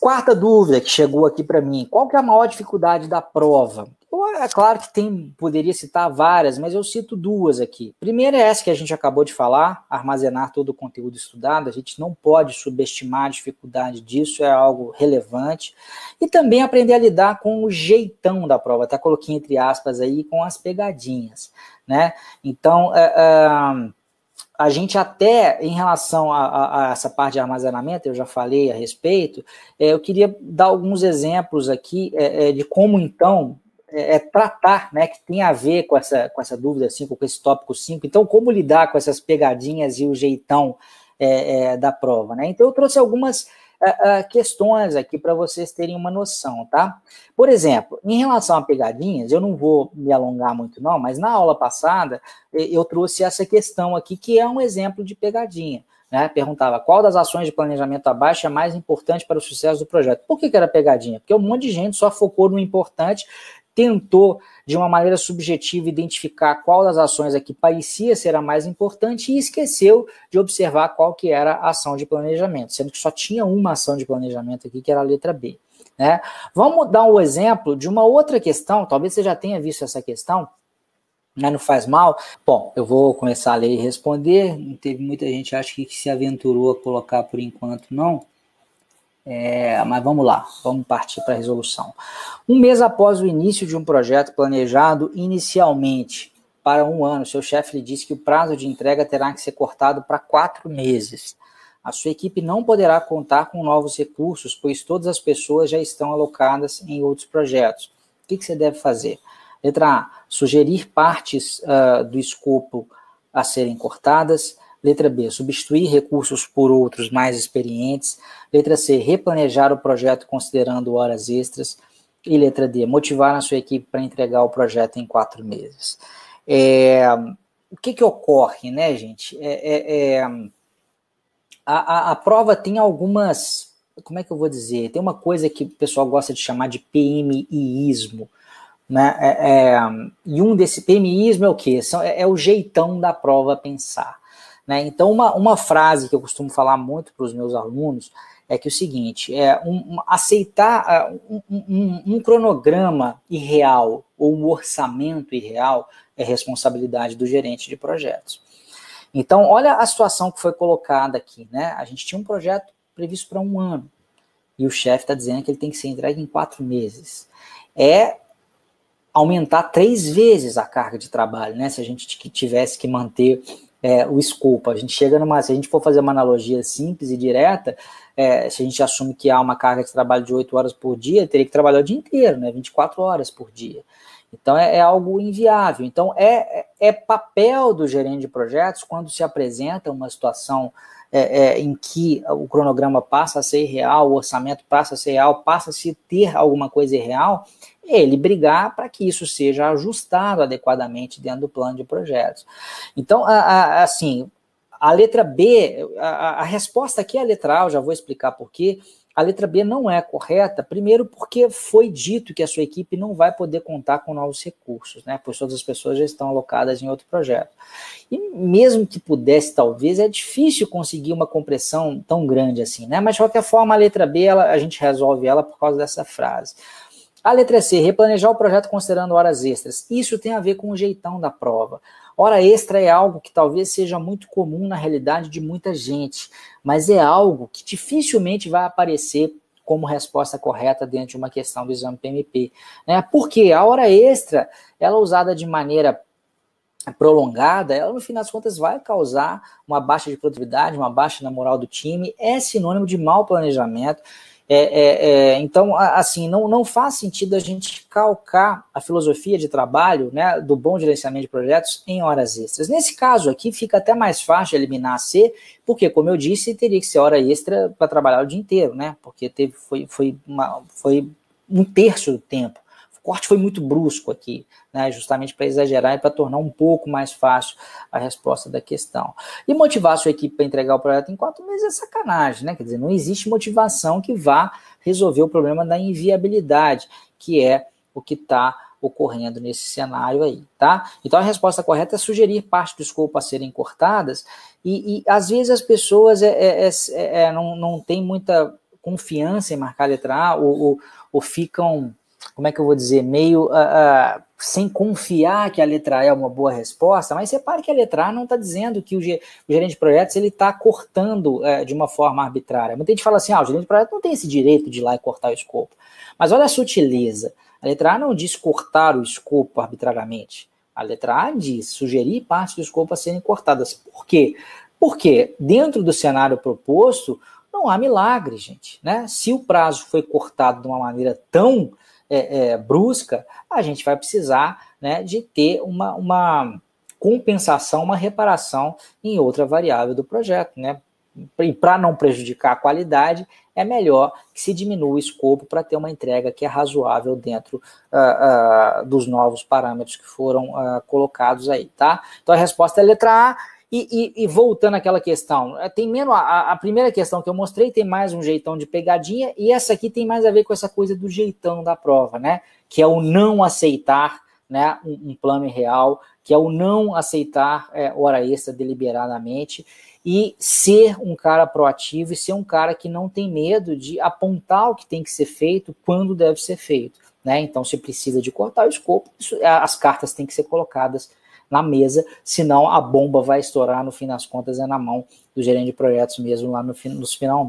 Quarta dúvida que chegou aqui para mim: qual que é a maior dificuldade da prova? É claro que tem, poderia citar várias, mas eu cito duas aqui. Primeira é essa que a gente acabou de falar, armazenar todo o conteúdo estudado. A gente não pode subestimar a dificuldade disso, é algo relevante. E também aprender a lidar com o jeitão da prova. Até coloquei entre aspas aí com as pegadinhas, né? Então, é, é, a gente até, em relação a, a, a, essa parte de armazenamento, eu já falei a respeito, é, eu queria dar alguns exemplos aqui é, é de como, então, é, é, tratar, né, que tem a ver com essa, com essa dúvida 5, com esse tópico 5. Então, como lidar com essas pegadinhas e o jeitão é, da prova, né? Então, eu trouxe algumas questões aqui para vocês terem uma noção, tá? Por exemplo, em relação a pegadinhas, eu não vou me alongar muito não, mas na aula passada eu trouxe essa questão aqui que é um exemplo de pegadinha. Né, perguntava qual das ações de planejamento abaixo é mais importante para o sucesso do projeto. Por que, que era pegadinha? Porque um monte de gente só focou no importante, tentou, de uma maneira subjetiva, identificar qual das ações aqui parecia ser a mais importante e esqueceu de observar qual que era a ação de planejamento, sendo que só tinha uma ação de planejamento aqui, que era a letra B. Né? Vamos dar um exemplo de uma outra questão, talvez você já tenha visto essa questão, não faz mal. Bom, eu vou começar a ler e responder. Teve muita gente, acho que se aventurou a colocar por enquanto, não. É, mas vamos lá, vamos partir para a resolução. Um mês após o início de um projeto planejado inicialmente para um ano, seu chefe lhe disse que o prazo de entrega terá que ser cortado para quatro meses. A sua equipe não poderá contar com novos recursos, pois todas as pessoas já estão alocadas em outros projetos. O que, que você deve fazer? Letra A. Sugerir partes uh, do escopo a serem cortadas. Letra B. Substituir recursos por outros mais experientes. Letra C. Replanejar o projeto considerando horas extras. E letra D. Motivar a sua equipe para entregar o projeto em quatro meses. É, o que, que ocorre, né, gente? É, é, é a, a, a prova tem algumas. Como é que eu vou dizer? Tem uma coisa que o pessoal gosta de chamar de PMIismo. Né? É, é, e um desse PMIismo é o quê? São, é, é, o jeitão da prova pensar. Né? Então, uma, uma frase que eu costumo falar muito para os meus alunos é que o seguinte: é um, um aceitar um, um, um, cronograma irreal ou um orçamento irreal é responsabilidade do gerente de projetos. Então, olha a situação que foi colocada aqui, né? A gente tinha um projeto previsto para um ano e o chefe está dizendo que ele tem que ser entregue em quatro meses. É aumentar três vezes a carga de trabalho, né? Se a gente tivesse que manter é, o escopo, a gente chega numa, se a gente for fazer uma analogia simples e direta, é, se a gente assume que há uma carga de trabalho de 8 horas por dia, teria que trabalhar o dia inteiro, né? 24 horas por dia. Então é, é algo inviável. Então é, é, é papel do gerente de projetos quando se apresenta uma situação é, é, em que o cronograma passa a ser real, o orçamento passa a ser real, passa a se ter alguma coisa irreal, ele brigar para que isso seja ajustado adequadamente dentro do plano de projetos. Então, a, a, assim, a letra B, a, a, resposta aqui é a letra A, eu já vou explicar por quê a letra B não é correta, primeiro porque foi dito que a sua equipe não vai poder contar com novos recursos, né? Pois todas as pessoas já estão alocadas em outro projeto. E mesmo que pudesse, talvez, é difícil conseguir uma compressão tão grande assim, né? Mas de qualquer forma, a letra B ela, a gente resolve ela por causa dessa frase. A letra C, replanejar o projeto considerando horas extras. Isso tem a ver com o jeitão da prova. Hora extra é algo que talvez seja muito comum na realidade de muita gente, mas é algo que dificilmente vai aparecer como resposta correta dentro de uma questão do exame PMP. Né? Porque a hora extra, ela usada de maneira prolongada, ela no fim das contas vai causar uma baixa de produtividade, uma baixa na moral do time, é sinônimo de mau planejamento é, é, é, então, assim, não, não faz sentido a gente calcar a filosofia de trabalho né, do bom gerenciamento de projetos em horas extras. Nesse caso aqui, fica até mais fácil eliminar a C, porque, como eu disse, teria que ser hora extra para trabalhar o dia inteiro, né? Porque teve, foi, foi, uma, foi um terço do tempo corte foi muito brusco aqui, né, justamente para exagerar e para tornar um pouco mais fácil a resposta da questão. E motivar a sua equipe para entregar o projeto em quatro meses é sacanagem, né? Quer dizer, não existe motivação que vá resolver o problema da inviabilidade, que é o que está ocorrendo nesse cenário aí, tá? Então a resposta correta é sugerir parte do escopo a serem cortadas, e, e às vezes as pessoas é, é, é, é não, não têm muita confiança em marcar letra A ou, ou, ou ficam, como é que eu vou dizer, meio uh, uh, sem confiar que a letra A é uma boa resposta, mas repare que a letra A não está dizendo que o, o, gerente de projetos ele está cortando uh, de uma forma arbitrária. Muita gente fala assim, ah, o gerente de projetos não tem esse direito de ir lá e cortar o escopo. Mas olha a sutileza. A letra A não diz cortar o escopo arbitrariamente. A letra A diz sugerir partes do escopo a serem cortadas. Por quê? Porque dentro do cenário proposto, não há milagre, gente. Né? Se o prazo foi cortado de uma maneira tão é, é, brusca, a gente vai precisar né, de ter uma, uma compensação, uma reparação em outra variável do projeto. Né? E para não prejudicar a qualidade, é melhor que se diminua o escopo para ter uma entrega que é razoável dentro uh, uh, dos novos parâmetros que foram uh, colocados aí, tá? Então a resposta é letra A e, e, e, voltando àquela questão, é, tem menos a, a, primeira questão que eu mostrei tem mais um jeitão de pegadinha e essa aqui tem mais a ver com essa coisa do jeitão da prova, né? Que é o não aceitar, né, um, um plano real, que é o não aceitar é, hora extra deliberadamente e ser um cara proativo e ser um cara que não tem medo de apontar o que tem que ser feito quando deve ser feito, né? Então, se precisa de cortar o escopo, isso, as cartas têm que ser colocadas na mesa, senão a bomba vai estourar, no fim das contas, é na mão do gerente de projetos mesmo lá no, nos finalmente.